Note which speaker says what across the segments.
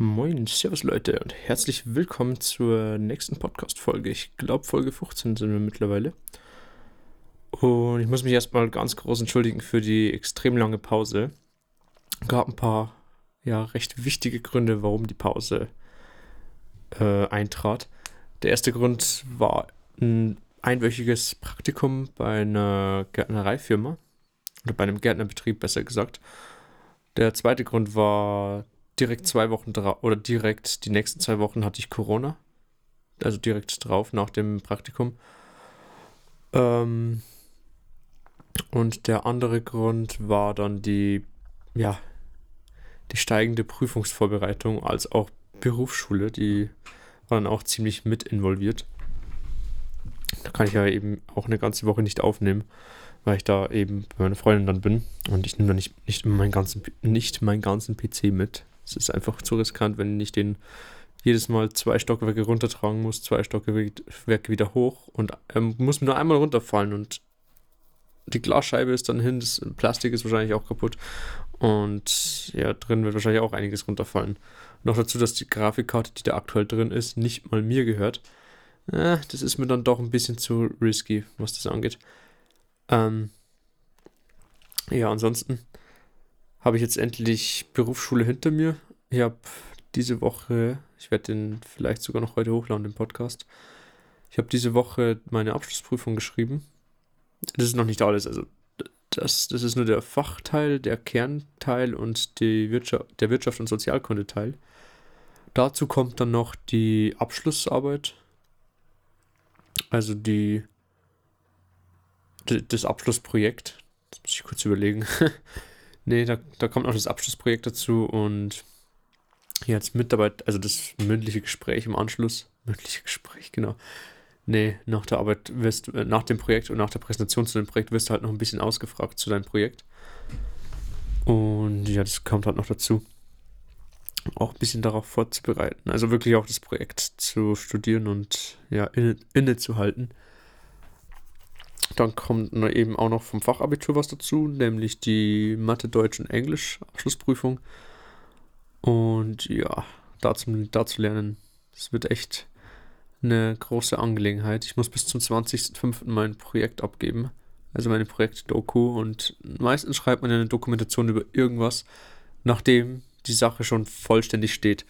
Speaker 1: Moin, Servus Leute und herzlich willkommen zur nächsten Podcast-Folge. Ich glaube, Folge 15 sind wir mittlerweile. Und ich muss mich erstmal ganz groß entschuldigen für die extrem lange Pause. Gab ein paar, ja, recht wichtige Gründe, warum die Pause äh, eintrat. Der erste Grund war ein einwöchiges Praktikum bei einer Gärtnereifirma. Oder bei einem Gärtnerbetrieb, besser gesagt. Der zweite Grund war direkt zwei Wochen drauf, oder direkt die nächsten zwei Wochen hatte ich Corona. Also direkt drauf nach dem Praktikum. Ähm, und der andere Grund war dann die, ja, die steigende Prüfungsvorbereitung als auch Berufsschule, die war dann auch ziemlich mit involviert. Da kann ich ja eben auch eine ganze Woche nicht aufnehmen, weil ich da eben bei meiner Freundin dann bin und ich nehme dann nicht, nicht, meinen ganzen, nicht meinen ganzen PC mit. Es ist einfach zu riskant, wenn ich den jedes Mal zwei Stockwerke runtertragen muss, zwei Stockwerke wieder hoch und ähm, muss nur einmal runterfallen und die Glasscheibe ist dann hin, das Plastik ist wahrscheinlich auch kaputt und ja, drin wird wahrscheinlich auch einiges runterfallen. Noch dazu, dass die Grafikkarte, die da aktuell drin ist, nicht mal mir gehört. Äh, das ist mir dann doch ein bisschen zu risky, was das angeht. Ähm, ja, ansonsten habe ich jetzt endlich Berufsschule hinter mir. Ich habe diese Woche, ich werde den vielleicht sogar noch heute hochladen, den Podcast. Ich habe diese Woche meine Abschlussprüfung geschrieben. Das ist noch nicht alles, also das, das ist nur der Fachteil, der Kernteil und die Wirtschaft, der Wirtschaft- und Sozialkundeteil. Dazu kommt dann noch die Abschlussarbeit, also die, das Abschlussprojekt. Das muss ich kurz überlegen. Nee, da, da kommt noch das Abschlussprojekt dazu und jetzt Mitarbeit, also das mündliche Gespräch im Anschluss. Mündliche Gespräch, genau. Nee, nach der Arbeit wirst äh, nach dem Projekt und nach der Präsentation zu dem Projekt wirst du halt noch ein bisschen ausgefragt zu deinem Projekt. Und ja, das kommt halt noch dazu. Auch ein bisschen darauf vorzubereiten. Also wirklich auch das Projekt zu studieren und ja, inne, innezuhalten. Dann kommt eben auch noch vom Fachabitur was dazu, nämlich die Mathe, Deutsch und Englisch Abschlussprüfung. Und ja, dazu, dazu lernen, das wird echt eine große Angelegenheit. Ich muss bis zum 20.05. mein Projekt abgeben, also meine Projekt-Doku. Und meistens schreibt man eine Dokumentation über irgendwas, nachdem die Sache schon vollständig steht.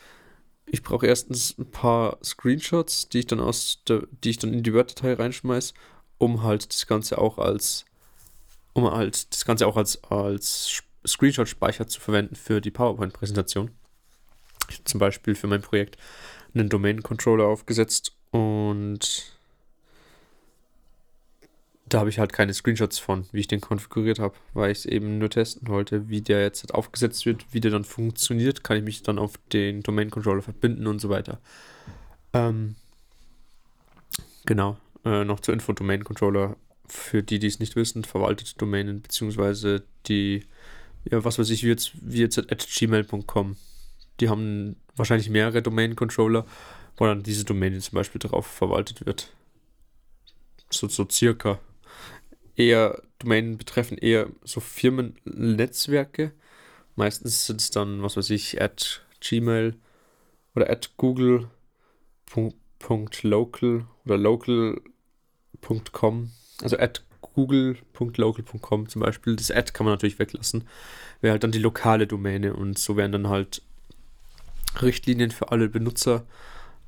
Speaker 1: Ich brauche erstens ein paar Screenshots, die ich dann aus der, die ich dann in die Word-Datei reinschmeiße um halt das Ganze auch als, um halt das Ganze auch als, als Screenshot-Speicher zu verwenden für die PowerPoint-Präsentation. Ich habe zum Beispiel für mein Projekt einen Domain-Controller aufgesetzt und da habe ich halt keine Screenshots von, wie ich den konfiguriert habe, weil ich es eben nur testen wollte, wie der jetzt halt aufgesetzt wird, wie der dann funktioniert, kann ich mich dann auf den Domain-Controller verbinden und so weiter. Ähm, genau. Äh, noch zur Info Domain Controller. Für die, die es nicht wissen, verwaltet Domänen, beziehungsweise die, ja, was weiß ich, wie jetzt, wie jetzt at gmail.com. Die haben wahrscheinlich mehrere Domain Controller, wo dann diese Domäne zum Beispiel drauf verwaltet wird. So, so circa. Eher, Domänen betreffen eher so Firmennetzwerke. Meistens sind es dann, was weiß ich, at gmail oder at google. .local local.com, also at google.local.com zum Beispiel. Das Ad kann man natürlich weglassen. Wäre halt dann die lokale Domäne und so werden dann halt Richtlinien für alle Benutzer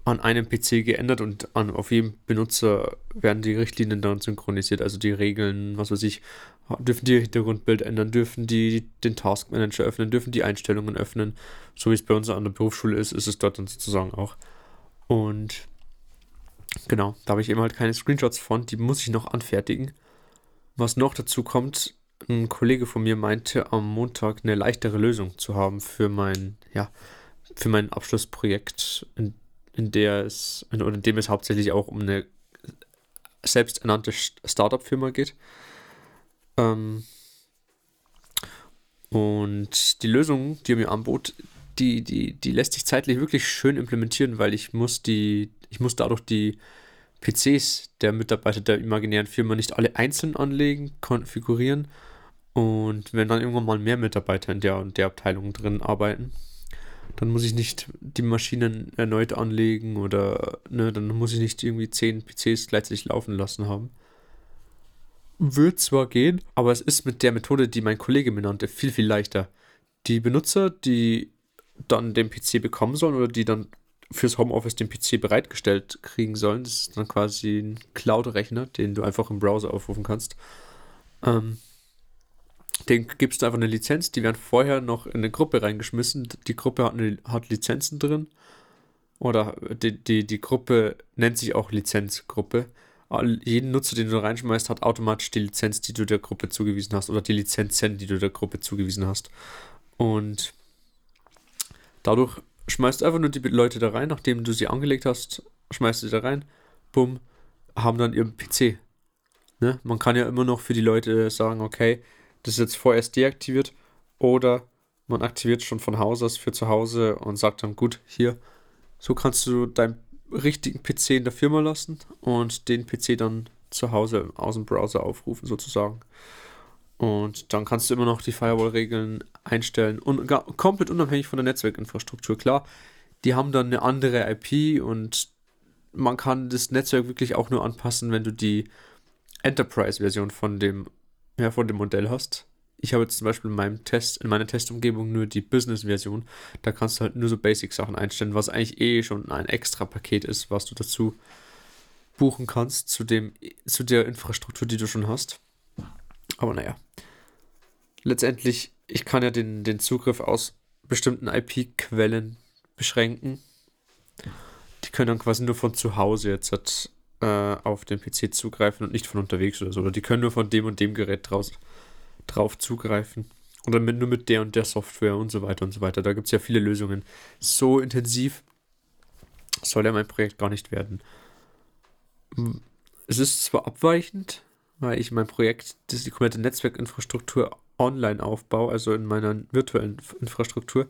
Speaker 1: an einem PC geändert und an, auf jedem Benutzer werden die Richtlinien dann synchronisiert, also die Regeln, was weiß ich, dürfen die Hintergrundbild ändern, dürfen die den Task Manager öffnen, dürfen die Einstellungen öffnen, so wie es bei uns an der Berufsschule ist, ist es dort dann sozusagen auch. Und Genau, da habe ich eben halt keine Screenshots von, die muss ich noch anfertigen. Was noch dazu kommt, ein Kollege von mir meinte am Montag eine leichtere Lösung zu haben für mein, ja, für mein Abschlussprojekt, in, in der es, in, in dem es hauptsächlich auch um eine selbsternannte Startup-Firma geht. Ähm, und die Lösung, die er mir anbot, die, die, die lässt sich zeitlich wirklich schön implementieren, weil ich muss die, ich muss dadurch die PCs der Mitarbeiter der imaginären Firma nicht alle einzeln anlegen, konfigurieren. Und wenn dann irgendwann mal mehr Mitarbeiter in der und der Abteilung drin arbeiten, Dann muss ich nicht die Maschinen erneut anlegen oder ne, dann muss ich nicht irgendwie 10 PCs gleichzeitig laufen lassen haben. Wird zwar gehen, aber es ist mit der Methode, die mein Kollege mir nannte, viel, viel leichter. Die Benutzer, die dann den PC bekommen sollen oder die dann fürs Homeoffice den PC bereitgestellt kriegen sollen, das ist dann quasi ein Cloud-Rechner, den du einfach im Browser aufrufen kannst. Ähm, den gibst du einfach eine Lizenz, die werden vorher noch in eine Gruppe reingeschmissen. Die Gruppe hat, eine, hat Lizenzen drin. Oder die, die, die Gruppe nennt sich auch Lizenzgruppe. Jeden Nutzer, den du reinschmeißt, hat automatisch die Lizenz, die du der Gruppe zugewiesen hast. Oder die Lizenzen, die du der Gruppe zugewiesen hast. Und dadurch schmeißt einfach nur die Leute da rein, nachdem du sie angelegt hast, schmeißt sie da rein, bumm, haben dann ihren PC. Ne? Man kann ja immer noch für die Leute sagen, okay, das ist jetzt vorerst deaktiviert oder man aktiviert schon von Haus aus für zu Hause und sagt dann, gut, hier, so kannst du deinen richtigen PC in der Firma lassen und den PC dann zu Hause aus dem Browser aufrufen sozusagen. Und dann kannst du immer noch die Firewall-Regeln einstellen und komplett unabhängig von der Netzwerkinfrastruktur. Klar, die haben dann eine andere IP und man kann das Netzwerk wirklich auch nur anpassen, wenn du die Enterprise-Version von dem ja, von dem Modell hast. Ich habe jetzt zum Beispiel in meinem Test, in meiner Testumgebung nur die Business-Version. Da kannst du halt nur so Basic-Sachen einstellen, was eigentlich eh schon ein extra Paket ist, was du dazu buchen kannst zu dem, zu der Infrastruktur, die du schon hast. Aber naja. Letztendlich, ich kann ja den, den Zugriff aus bestimmten IP-Quellen beschränken. Die können dann quasi nur von zu Hause jetzt äh, auf den PC zugreifen und nicht von unterwegs oder so. Oder die können nur von dem und dem Gerät draus, drauf zugreifen. Oder mit, nur mit der und der Software und so weiter und so weiter. Da gibt es ja viele Lösungen. So intensiv soll ja mein Projekt gar nicht werden. Es ist zwar abweichend, weil ich mein Projekt, das die komplette Netzwerkinfrastruktur online aufbaue, also in meiner virtuellen Infrastruktur.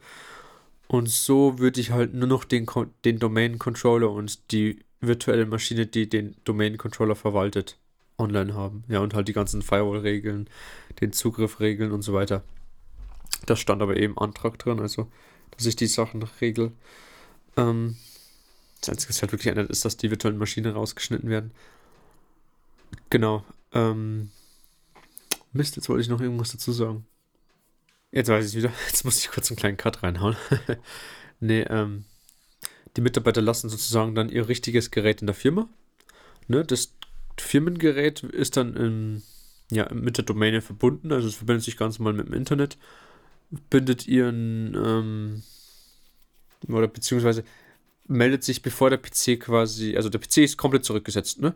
Speaker 1: Und so würde ich halt nur noch den, den Domain-Controller und die virtuelle Maschine, die den Domain-Controller verwaltet, online haben. Ja, und halt die ganzen Firewall-Regeln, den Zugriff regeln und so weiter. Das stand aber eben Antrag drin, also dass ich die Sachen regel. Ähm, das Einzige, was halt wirklich ändert, ist, dass die virtuellen Maschinen rausgeschnitten werden. Genau. Ähm, Mist, jetzt wollte ich noch irgendwas dazu sagen. Jetzt weiß ich es wieder. Jetzt muss ich kurz einen kleinen Cut reinhauen. nee, ähm, die Mitarbeiter lassen sozusagen dann ihr richtiges Gerät in der Firma. Ne, das Firmengerät ist dann in, ja, mit der Domäne verbunden, also es verbindet sich ganz normal mit dem Internet, bindet ihren, ähm, oder beziehungsweise meldet sich, bevor der PC quasi, also der PC ist komplett zurückgesetzt, ne?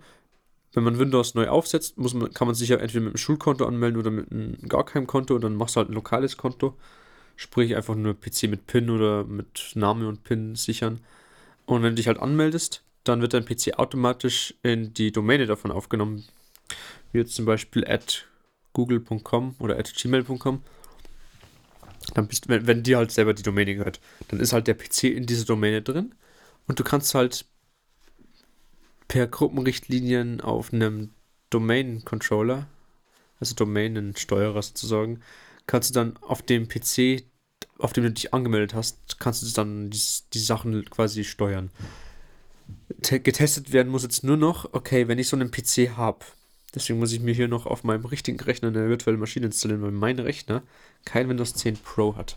Speaker 1: Wenn man Windows neu aufsetzt, muss man, kann man sich ja entweder mit einem Schulkonto anmelden oder mit einem gar keinem Konto und dann machst du halt ein lokales Konto. Sprich einfach nur PC mit PIN oder mit Name und PIN sichern. Und wenn du dich halt anmeldest, dann wird dein PC automatisch in die Domäne davon aufgenommen. Wie jetzt zum Beispiel at google.com oder at gmail.com. Dann bist wenn, wenn dir halt selber die Domäne gehört, dann ist halt der PC in dieser Domäne drin und du kannst halt per Gruppenrichtlinien auf einem Domain-Controller, also Domänensteuerer sozusagen, kannst du dann auf dem PC auf dem du dich angemeldet hast, kannst du dann die, die Sachen quasi steuern. Getestet werden muss jetzt nur noch, okay, wenn ich so einen PC habe, deswegen muss ich mir hier noch auf meinem richtigen Rechner eine virtuelle Maschine installieren, weil mein Rechner kein Windows 10 Pro hat.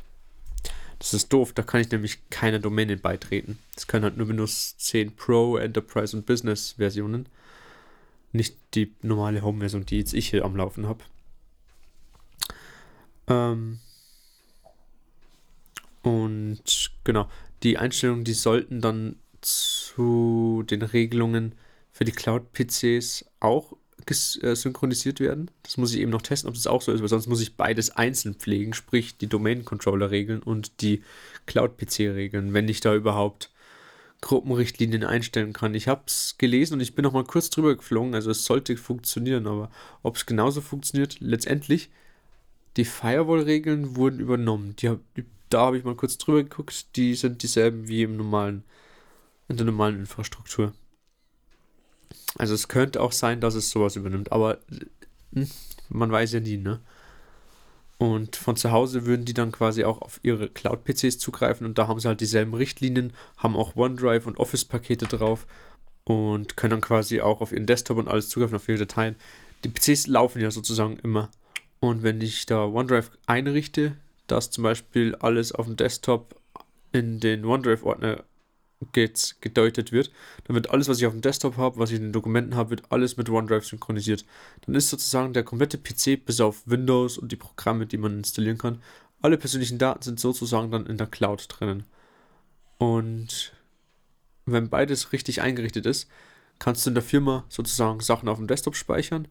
Speaker 1: Das ist doof, da kann ich nämlich keine Domäne beitreten. Das können halt nur Windows 10 Pro, Enterprise und Business Versionen. Nicht die normale Home-Version, die jetzt ich hier am Laufen habe. Ähm, und genau, die Einstellungen, die sollten dann zu den Regelungen für die Cloud-PCs auch synchronisiert werden. Das muss ich eben noch testen, ob das auch so ist, weil sonst muss ich beides einzeln pflegen, sprich die Domain-Controller-Regeln und die Cloud-PC-Regeln, wenn ich da überhaupt Gruppenrichtlinien einstellen kann. Ich habe es gelesen und ich bin noch mal kurz drüber geflogen, also es sollte funktionieren, aber ob es genauso funktioniert, letztendlich, die Firewall-Regeln wurden übernommen. Die, da habe ich mal kurz drüber geguckt, die sind dieselben wie im normalen, in der normalen Infrastruktur. Also es könnte auch sein, dass es sowas übernimmt, aber hm, man weiß ja nie, ne? Und von zu Hause würden die dann quasi auch auf ihre Cloud-PCs zugreifen und da haben sie halt dieselben Richtlinien, haben auch OneDrive und Office-Pakete drauf und können dann quasi auch auf ihren Desktop und alles zugreifen, auf ihre Dateien. Die PCs laufen ja sozusagen immer. Und wenn ich da OneDrive einrichte, dass zum Beispiel alles auf dem Desktop in den OneDrive-Ordner gedeutet wird, dann wird alles, was ich auf dem Desktop habe, was ich in den Dokumenten habe, wird alles mit OneDrive synchronisiert. Dann ist sozusagen der komplette PC bis auf Windows und die Programme, die man installieren kann, alle persönlichen Daten sind sozusagen dann in der Cloud drinnen. Und wenn beides richtig eingerichtet ist, kannst du in der Firma sozusagen Sachen auf dem Desktop speichern.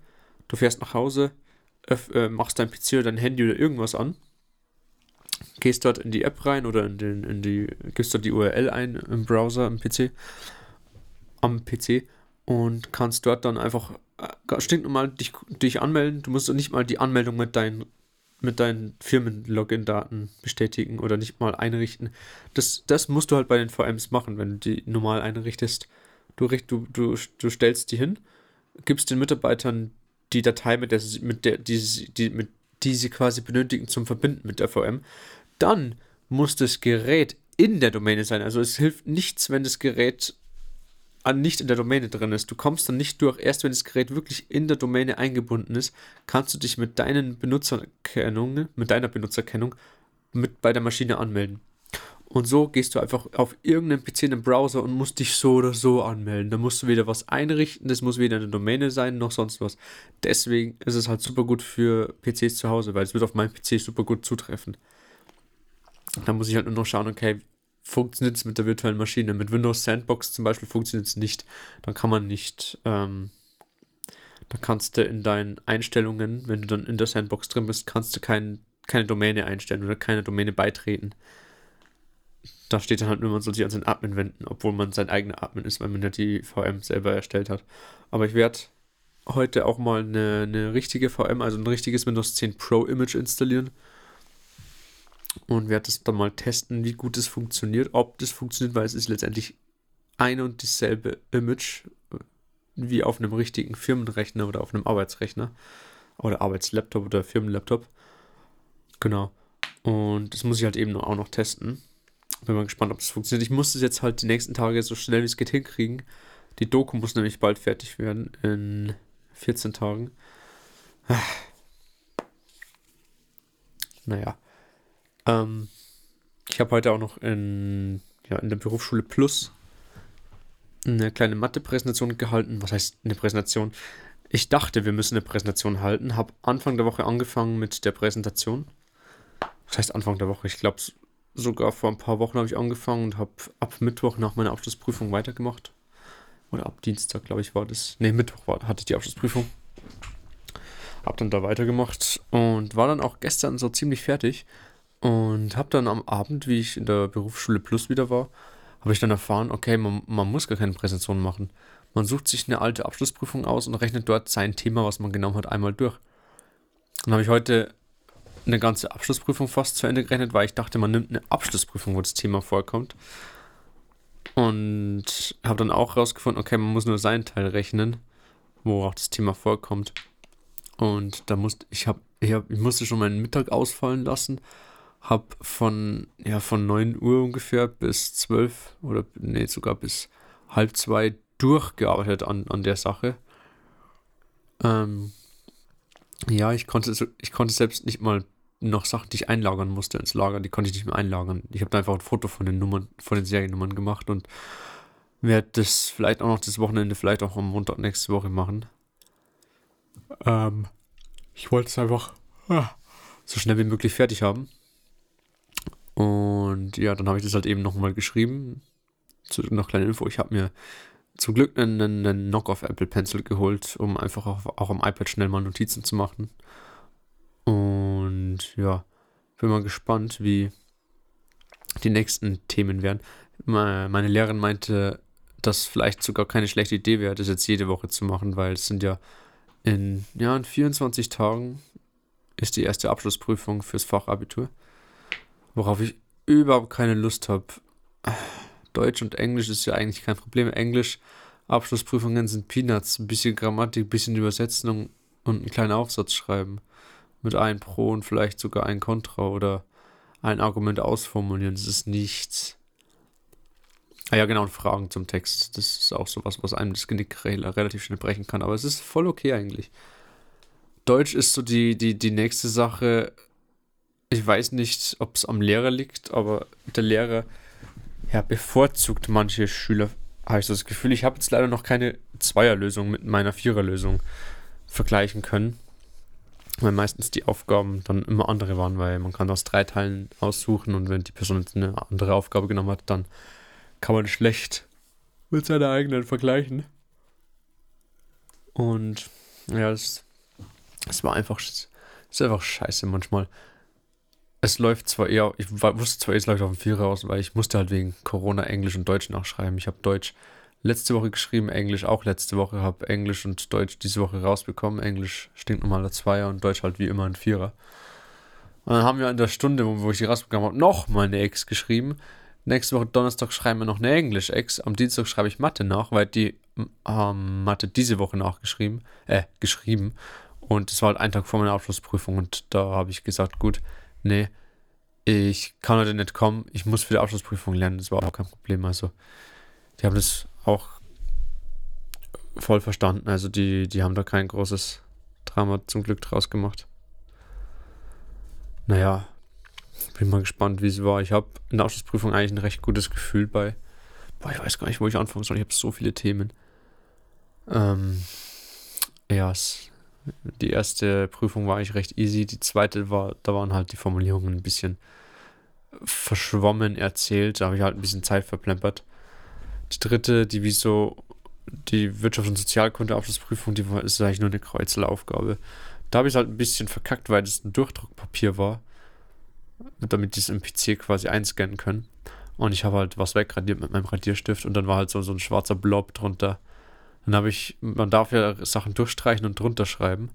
Speaker 1: Du fährst nach Hause, äh, machst dein PC oder dein Handy oder irgendwas an gehst dort in die App rein oder in, den, in die, gibst dort die URL ein im Browser, im PC, am PC und kannst dort dann einfach äh, stinknormal dich, dich anmelden. Du musst nicht mal die Anmeldung mit deinen mit deinen Firmen-Login-Daten bestätigen oder nicht mal einrichten. Das, das musst du halt bei den VMs machen, wenn du die normal einrichtest. Du, du, du, du stellst die hin, gibst den Mitarbeitern die Datei, mit der, mit der die, die, mit die sie quasi benötigen zum Verbinden mit der VM, dann muss das Gerät in der Domäne sein. Also es hilft nichts, wenn das Gerät nicht in der Domäne drin ist. Du kommst dann nicht durch. Erst wenn das Gerät wirklich in der Domäne eingebunden ist, kannst du dich mit deinen Benutzerkennung, mit deiner Benutzerkennung mit bei der Maschine anmelden. Und so gehst du einfach auf irgendeinen PC in den Browser und musst dich so oder so anmelden. Da musst du wieder was einrichten, das muss weder eine Domäne sein, noch sonst was. Deswegen ist es halt super gut für PCs zu Hause, weil es wird auf meinem PC super gut zutreffen. Da muss ich halt nur noch schauen, okay, funktioniert es mit der virtuellen Maschine? Mit Windows Sandbox zum Beispiel funktioniert es nicht. Dann kann man nicht, ähm, da kannst du in deinen Einstellungen, wenn du dann in der Sandbox drin bist, kannst du kein, keine Domäne einstellen oder keine Domäne beitreten da steht dann halt nur, man soll sich an seinen Admin wenden, obwohl man sein eigener Admin ist, weil man ja die VM selber erstellt hat. Aber ich werde heute auch mal eine, eine richtige VM, also ein richtiges Windows 10 Pro Image installieren und werde das dann mal testen, wie gut es funktioniert, ob das funktioniert, weil es ist letztendlich ein und dieselbe Image wie auf einem richtigen Firmenrechner oder auf einem Arbeitsrechner oder Arbeitslaptop oder Firmenlaptop. Genau. Und das muss ich halt eben auch noch testen. Bin mal gespannt, ob das funktioniert. Ich muss es jetzt halt die nächsten Tage so schnell wie es geht hinkriegen. Die Doku muss nämlich bald fertig werden, in 14 Tagen. Naja. Ähm, ich habe heute auch noch in, ja, in der Berufsschule Plus eine kleine Mathe-Präsentation gehalten. Was heißt eine Präsentation? Ich dachte, wir müssen eine Präsentation halten. Habe Anfang der Woche angefangen mit der Präsentation. Was heißt Anfang der Woche? Ich glaube, sogar vor ein paar Wochen habe ich angefangen und habe ab Mittwoch nach meiner Abschlussprüfung weitergemacht. Oder ab Dienstag, glaube ich, war das. Ne, Mittwoch war, hatte ich die Abschlussprüfung. Hab dann da weitergemacht und war dann auch gestern so ziemlich fertig. Und habe dann am Abend, wie ich in der Berufsschule Plus wieder war, habe ich dann erfahren, okay, man, man muss gar keine Präsentation machen. Man sucht sich eine alte Abschlussprüfung aus und rechnet dort sein Thema, was man genommen hat, einmal durch. Dann habe ich heute eine ganze Abschlussprüfung fast zu Ende gerechnet, weil ich dachte, man nimmt eine Abschlussprüfung, wo das Thema vorkommt. Und habe dann auch rausgefunden, okay, man muss nur seinen Teil rechnen, wo auch das Thema vorkommt. Und da musste ich habe ich, hab, ich musste schon meinen Mittag ausfallen lassen, habe von ja von 9 Uhr ungefähr bis 12 oder nee, sogar bis halb zwei durchgearbeitet an, an der Sache. Ähm, ja, ich konnte, ich konnte selbst nicht mal noch Sachen, die ich einlagern musste ins Lager, die konnte ich nicht mehr einlagern. Ich habe da einfach ein Foto von den Nummern, von den Seriennummern gemacht und werde das vielleicht auch noch das Wochenende, vielleicht auch am Montag nächste Woche machen. Ähm, ich wollte es einfach ah, so schnell wie möglich fertig haben. Und ja, dann habe ich das halt eben nochmal geschrieben. Zu, noch kleine Info, ich habe mir zum Glück einen, einen Knock-off Apple Pencil geholt, um einfach auch, auch am iPad schnell mal Notizen zu machen. Und ja, bin mal gespannt, wie die nächsten Themen werden. Meine Lehrerin meinte, dass vielleicht sogar keine schlechte Idee wäre, das jetzt jede Woche zu machen, weil es sind ja in, ja, in 24 Tagen ist die erste Abschlussprüfung fürs Fachabitur, worauf ich überhaupt keine Lust habe. Deutsch und Englisch ist ja eigentlich kein Problem. Englisch, Abschlussprüfungen sind Peanuts, ein bisschen Grammatik, ein bisschen Übersetzung und einen kleinen Aufsatz schreiben. mit ein Pro und vielleicht sogar ein Contra oder ein Argument ausformulieren. Das ist nichts. Ah ja, genau, Fragen zum Text. Das ist auch sowas, was einem das Genick relativ schnell brechen kann. Aber es ist voll okay eigentlich. Deutsch ist so die, die, die nächste Sache. Ich weiß nicht, ob es am Lehrer liegt, aber der Lehrer ja, bevorzugt manche Schüler, habe ich das Gefühl. Ich habe jetzt leider noch keine Zweierlösung mit meiner Viererlösung vergleichen können. Weil meistens die Aufgaben dann immer andere waren, weil man kann aus drei Teilen aussuchen und wenn die Person jetzt eine andere Aufgabe genommen hat, dann kann man schlecht mit seiner eigenen vergleichen. Und ja, es, es war einfach, es ist einfach scheiße manchmal. Es läuft zwar eher, ich wusste zwar, es läuft auf dem Vierer aus, weil ich musste halt wegen Corona Englisch und Deutsch nachschreiben. Ich habe Deutsch letzte Woche geschrieben, Englisch auch letzte Woche, habe Englisch und Deutsch diese Woche rausbekommen. Englisch stinkt normaler Zweier und Deutsch halt wie immer ein Vierer. Und dann haben wir in der Stunde, wo ich die rausbekommen habe, noch mal eine Ex geschrieben. Nächste Woche Donnerstag schreiben wir noch eine Englisch-Ex. Am Dienstag schreibe ich Mathe nach, weil die ähm, Mathe diese Woche nachgeschrieben, äh, geschrieben. Und es war halt ein Tag vor meiner Abschlussprüfung und da habe ich gesagt, gut, nee, ich kann heute nicht kommen, ich muss für die Abschlussprüfung lernen. Das war auch kein Problem. Also, die haben das auch voll verstanden. Also die, die haben da kein großes Drama zum Glück draus gemacht. Naja, bin mal gespannt, wie es war. Ich habe in der Abschlussprüfung eigentlich ein recht gutes Gefühl bei. Boah, ich weiß gar nicht, wo ich anfangen soll. Ich habe so viele Themen. Ähm, ja, die erste Prüfung war eigentlich recht easy. Die zweite war, da waren halt die Formulierungen ein bisschen verschwommen erzählt. Da habe ich halt ein bisschen Zeit verplempert. Die dritte, die wie so die Wirtschaft- und Sozialkunde-Abschlussprüfung, die war, ist eigentlich nur eine Kreuzelaufgabe. Da habe ich es halt ein bisschen verkackt, weil das ein Durchdruckpapier war, damit die es im PC quasi einscannen können. Und ich habe halt was wegradiert mit meinem Radierstift und dann war halt so, so ein schwarzer Blob drunter. Dann habe ich, man darf ja Sachen durchstreichen und drunter schreiben.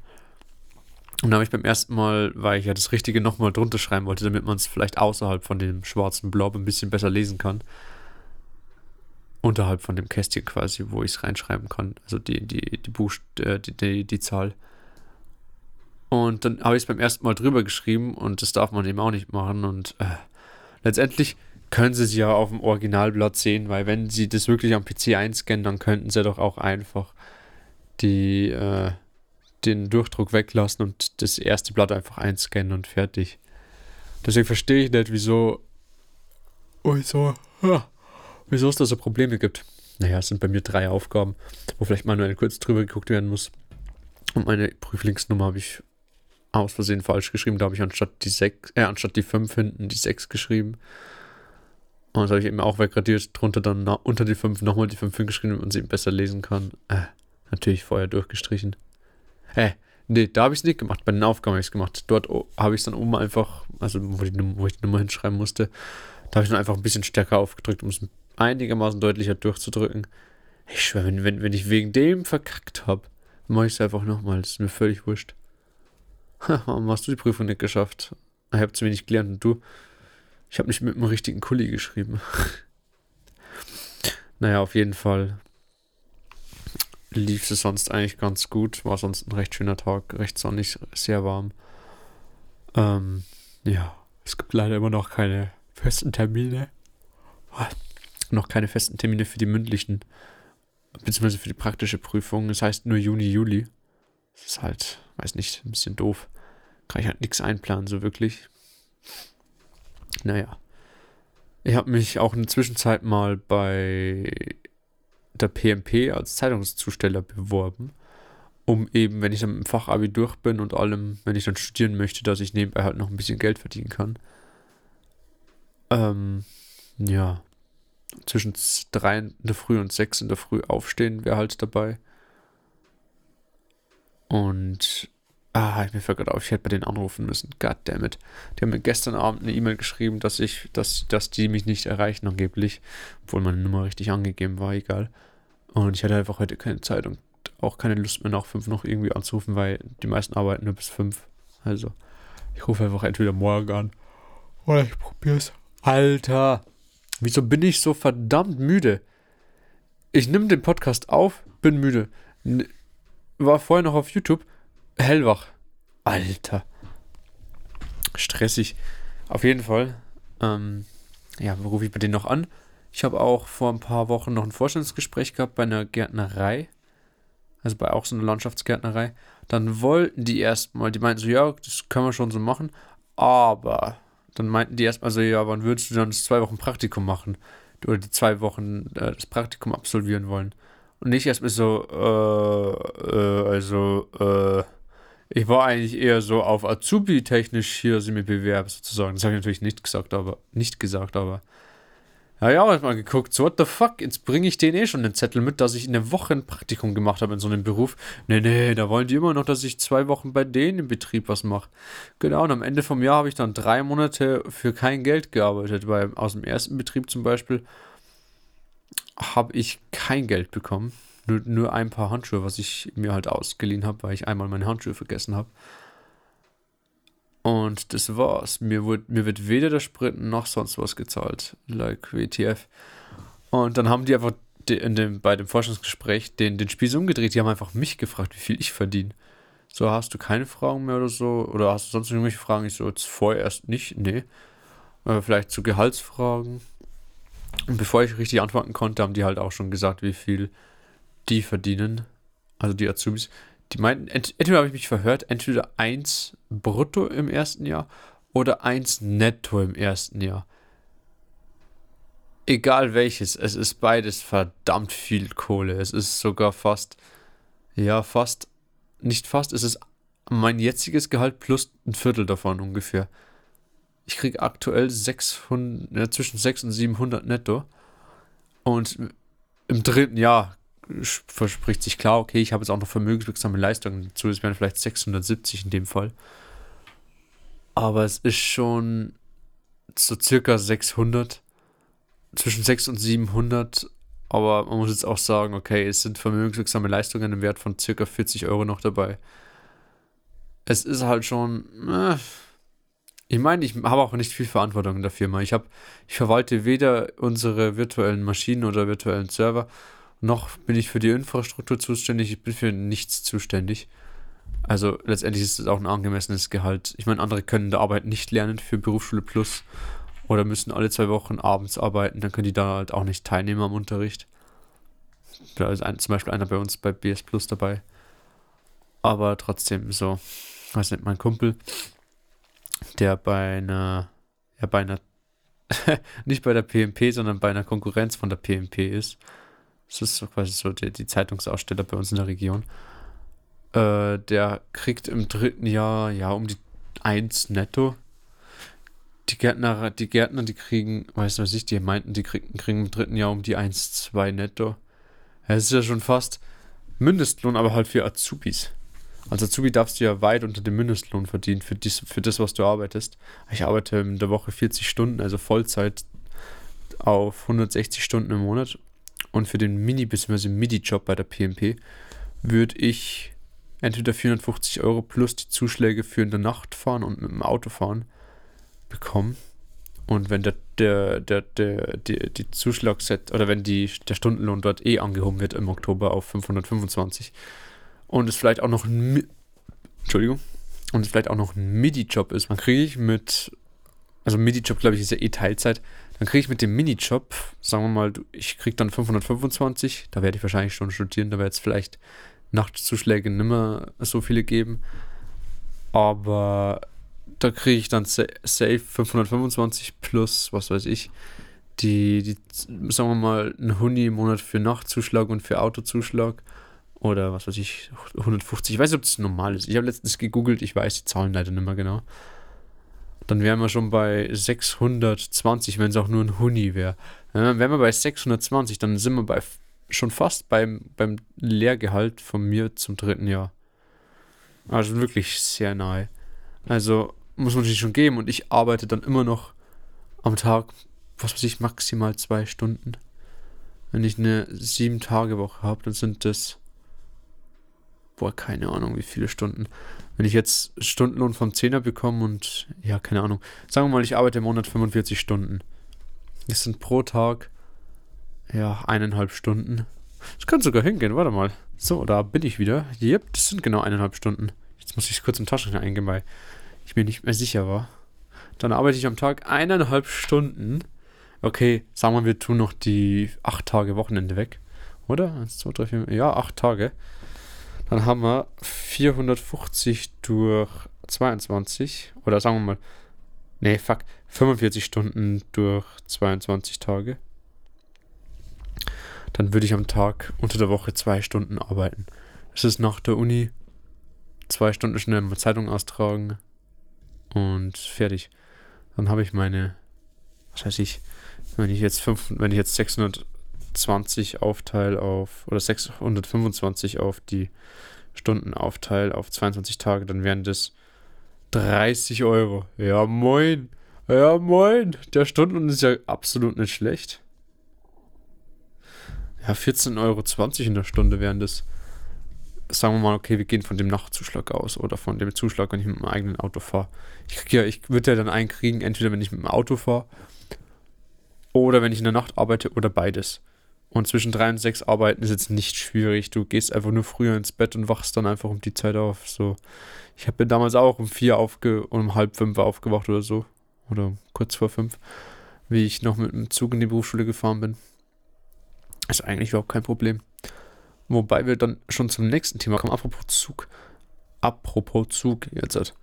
Speaker 1: Und dann habe ich beim ersten Mal, weil ich ja das Richtige nochmal drunter schreiben wollte, damit man es vielleicht außerhalb von dem schwarzen Blob ein bisschen besser lesen kann, unterhalb von dem Kästchen quasi, wo ich es reinschreiben kann. Also die, die, die, Buchst äh, die, die, die Zahl. Und dann habe ich es beim ersten Mal drüber geschrieben und das darf man eben auch nicht machen. Und äh, letztendlich können sie es ja auf dem Originalblatt sehen, weil wenn sie das wirklich am PC einscannen, dann könnten sie doch auch einfach die, äh, den Durchdruck weglassen und das erste Blatt einfach einscannen und fertig. Deswegen verstehe ich nicht, wieso. Wieso. Wieso es da so Probleme gibt. Naja, es sind bei mir drei Aufgaben, wo vielleicht manuell kurz drüber geguckt werden muss. Und meine Prüflingsnummer habe ich aus Versehen falsch geschrieben. Da habe ich anstatt die 6, äh, anstatt die 5 hinten die 6 geschrieben. Und das habe ich eben auch wegradiert. Drunter dann unter die 5 nochmal die 5 hingeschrieben, damit man sie besser lesen kann. Äh, natürlich vorher durchgestrichen. Äh, nee, da habe ich es nicht gemacht. Bei den Aufgaben habe ich es gemacht. Dort habe ich es dann oben einfach, also wo, die, wo ich die Nummer hinschreiben musste, da habe ich dann einfach ein bisschen stärker aufgedrückt, um es ein einigermaßen deutlicher durchzudrücken. Ich schwöre, wenn, wenn, wenn ich wegen dem verkackt habe, mache ich es einfach nochmal. Das ist mir völlig wurscht. Warum hast du die Prüfung nicht geschafft? Ich habe zu wenig gelernt und du? Ich habe nicht mit einem richtigen Kuli geschrieben. naja, auf jeden Fall lief es sonst eigentlich ganz gut. War sonst ein recht schöner Tag, recht sonnig, sehr warm. Ähm, ja, es gibt leider immer noch keine festen Termine noch keine festen Termine für die mündlichen, beziehungsweise für die praktische Prüfung. Das heißt nur Juni, Juli. Das ist halt, weiß nicht, ein bisschen doof. Kann ich halt nichts einplanen, so wirklich. Naja. Ich habe mich auch in der Zwischenzeit mal bei der PMP als Zeitungszusteller beworben, um eben, wenn ich dann im Fachabi durch bin und allem, wenn ich dann studieren möchte, dass ich nebenbei halt noch ein bisschen Geld verdienen kann. Ähm, ja zwischen drei in der Früh und sechs in der Früh aufstehen wäre halt dabei. Und ah, mir fällt gerade auf, ich hätte bei denen anrufen müssen. Goddammit. Die haben mir gestern Abend eine E-Mail geschrieben, dass ich, dass, dass die mich nicht erreichen angeblich, obwohl meine Nummer richtig angegeben war, egal. Und ich hatte einfach heute keine Zeit und auch keine Lust mehr nach fünf noch irgendwie anzurufen, weil die meisten arbeiten nur bis fünf. Also, ich rufe einfach entweder morgen an oder ich probiere es. Alter, Wieso bin ich so verdammt müde? Ich nehme den Podcast auf, bin müde. War vorher noch auf YouTube, hellwach. Alter. stressig. Auf jeden Fall. Ähm, ja, rufe ich bei denen noch an. Ich habe auch vor ein paar Wochen noch ein Vorstellungsgespräch gehabt bei einer Gärtnerei. Also bei auch so einer Landschaftsgärtnerei. Dann wollten die erstmal, die meinten so, ja, das können wir schon so machen. Aber dann meinten die erstmal so, ja, wann würdest du dann das zwei Wochen Praktikum machen? Oder die zwei Wochen äh, das Praktikum absolvieren wollen. Und nicht erstmal so, äh, äh, also, äh, ich war eigentlich eher so auf Azubi-technisch hier sie mir bewerben, sozusagen. Das habe ich natürlich nicht gesagt, aber nicht gesagt, aber ja, ja, hab mal geguckt, so what the fuck, jetzt bringe ich denen eh schon den Zettel mit, dass ich in der Woche ein Praktikum gemacht habe in so einem Beruf. Nee, nee, da wollen die immer noch, dass ich zwei Wochen bei denen im Betrieb was mache. Genau, und am Ende vom Jahr habe ich dann drei Monate für kein Geld gearbeitet, weil aus dem ersten Betrieb zum Beispiel habe ich kein Geld bekommen. Nur, nur ein paar Handschuhe, was ich mir halt ausgeliehen habe, weil ich einmal meine Handschuhe vergessen habe. Und das war's. Mir, wird, mir wird weder der Sprit noch sonst was gezahlt. Like WTF. Und dann haben die einfach in dem, bei dem Forschungsgespräch den, den Spieß umgedreht. Die haben einfach mich gefragt, wie viel ich verdiene. So, hast du keine Fragen mehr oder so? Oder hast du sonst irgendwelche Fragen? Ich so, jetzt vorerst nicht. Nee. Äh, vielleicht zu Gehaltsfragen. Und bevor ich richtig antworten konnte, haben die halt auch schon gesagt, wie viel die verdienen. Also die Azubis. Die meinten, ent entweder habe ich mich verhört, entweder 1 brutto im ersten Jahr oder 1 netto im ersten Jahr. Egal welches, es ist beides verdammt viel Kohle. Es ist sogar fast, ja, fast, nicht fast, es ist mein jetziges Gehalt plus ein Viertel davon ungefähr. Ich kriege aktuell 600, ja, zwischen 600 und 700 netto. Und im dritten Jahr verspricht sich klar, okay, ich habe jetzt auch noch vermögenswirksame Leistungen dazu, es wären vielleicht 670 in dem Fall. Aber es ist schon so circa 600, zwischen 600 und 700. Aber man muss jetzt auch sagen, okay, es sind vermögenswirksame Leistungen im Wert von circa 40 Euro noch dabei. Es ist halt schon. Äh, ich meine, ich habe auch nicht viel Verantwortung in der Firma. Ich, hab, ich verwalte weder unsere virtuellen Maschinen oder virtuellen Server noch bin ich für die Infrastruktur zuständig, ich bin für nichts zuständig. Also letztendlich ist es auch ein angemessenes Gehalt. Ich meine, andere können der Arbeit nicht lernen für Berufsschule Plus oder müssen alle zwei Wochen abends arbeiten, dann können die da halt auch nicht teilnehmen am Unterricht. Da ist ein, zum Beispiel einer bei uns bei BS Plus dabei. Aber trotzdem so, weiß nicht, mein Kumpel, der bei einer, ja bei einer, nicht bei der PMP, sondern bei einer Konkurrenz von der PMP ist, das ist so quasi so die, die Zeitungsaussteller bei uns in der Region. Äh, der kriegt im dritten Jahr ja um die 1 netto. Die Gärtner, die Gärtner, die kriegen, weißt du was ich, die meinten, die kriegen, kriegen im dritten Jahr um die 1, 2 netto. Das ist ja schon fast Mindestlohn, aber halt für Azubis. Als Azubi darfst du ja weit unter dem Mindestlohn verdienen für, dies, für das, was du arbeitest. Ich arbeite in der Woche 40 Stunden, also Vollzeit auf 160 Stunden im Monat und für den Mini- bzw. Midi-Job bei der PMP würde ich entweder 450 Euro plus die Zuschläge für in der Nacht fahren und mit dem Auto fahren bekommen. Und wenn der, der, der, der, die, die Zuschlagset oder wenn die, der Stundenlohn dort eh angehoben wird im Oktober auf 525 und es vielleicht auch noch ein Entschuldigung und es vielleicht auch noch ein MIDI-Job ist, dann kriege ich mit, also MIDI-Job glaube ich ist ja eh Teilzeit, dann kriege ich mit dem Minijob, sagen wir mal, ich kriege dann 525, da werde ich wahrscheinlich schon studieren, da wird es vielleicht Nachtzuschläge nimmer so viele geben. Aber da kriege ich dann safe 525 plus, was weiß ich, die, die, sagen wir mal, ein Huni im Monat für Nachtzuschlag und für Autozuschlag. Oder was weiß ich, 150. Ich weiß nicht, ob das normal ist. Ich habe letztens gegoogelt, ich weiß die Zahlen leider nicht mehr genau dann wären wir schon bei 620, wenn es auch nur ein Huni wäre. Wären wir bei 620, dann sind wir bei schon fast beim, beim Lehrgehalt von mir zum dritten Jahr. Also wirklich sehr nahe. Also muss man sich schon geben und ich arbeite dann immer noch am Tag, was weiß ich, maximal zwei Stunden. Wenn ich eine sieben Tage Woche habe, dann sind das boah, keine Ahnung, wie viele Stunden. Wenn ich jetzt Stundenlohn vom Zehner bekomme und, ja, keine Ahnung, sagen wir mal, ich arbeite im Monat 45 Stunden. Das sind pro Tag, ja, eineinhalb Stunden. Das kann sogar hingehen, warte mal. So, da bin ich wieder. Yep, das sind genau eineinhalb Stunden. Jetzt muss ich es kurz im Taschenrechner eingeben, weil ich mir nicht mehr sicher war. Dann arbeite ich am Tag eineinhalb Stunden. Okay, sagen wir, wir tun noch die acht Tage Wochenende weg. Oder? 1, 2, 3, 4, ja, acht Tage. Dann haben wir 450 durch 22. Oder sagen wir mal, nee, fuck, 45 Stunden durch 22 Tage. Dann würde ich am Tag unter der Woche zwei Stunden arbeiten. Das ist nach der Uni zwei Stunden schnell mal Zeitung austragen und fertig. Dann habe ich meine, was weiß ich, wenn ich jetzt fünf, wenn ich jetzt 620 aufteile auf oder 625 auf die Stunden aufteile auf 22 Tage, dann wären das 30 Euro. Ja, moin. Ja, moin. Der Stunden ist ja absolut nicht schlecht. Ja, 14,20 Euro in der Stunde wären das sagen wir mal, okay, wir gehen von dem Nachtzuschlag aus oder von dem Zuschlag, wenn ich mit meinem eigenen Auto fahre. Ich, ja, ich würde ja dann einen kriegen, entweder wenn ich mit dem Auto fahre oder wenn ich in der Nacht arbeite oder beides. Und zwischen drei und sechs arbeiten ist jetzt nicht schwierig. Du gehst einfach nur früher ins Bett und wachst dann einfach um die Zeit auf. So, ich habe damals auch um vier aufge um halb fünf aufgewacht oder so. Oder kurz vor fünf, wie ich noch mit dem Zug in die Berufsschule gefahren bin. Ist eigentlich überhaupt kein Problem. Wobei wir dann schon zum nächsten Thema kommen. Apropos Zug. Apropos Zug jetzt.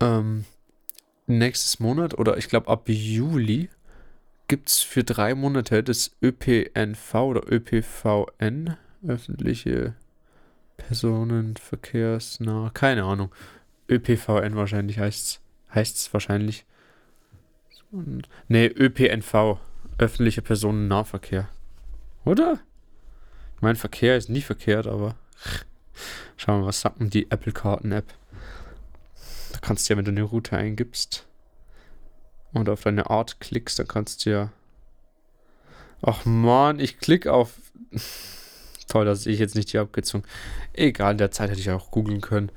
Speaker 1: Ähm, nächstes Monat oder ich glaube ab Juli gibt es für drei Monate das ÖPNV oder ÖPVN, öffentliche Personenverkehrsnah, keine Ahnung. ÖPVN wahrscheinlich heißt es wahrscheinlich. Ne, ÖPNV, öffentlicher Personennahverkehr. Oder? Mein Verkehr ist nie verkehrt, aber schauen wir mal, was sagt denn die Apple-Karten-App? Da kannst du ja, wenn du eine Route eingibst und auf deine Art klickst, dann kannst du ja. Ach man, ich klicke auf. Toll, dass ich jetzt nicht hier abgezogen. Egal, in der Zeit hätte ich auch googeln können.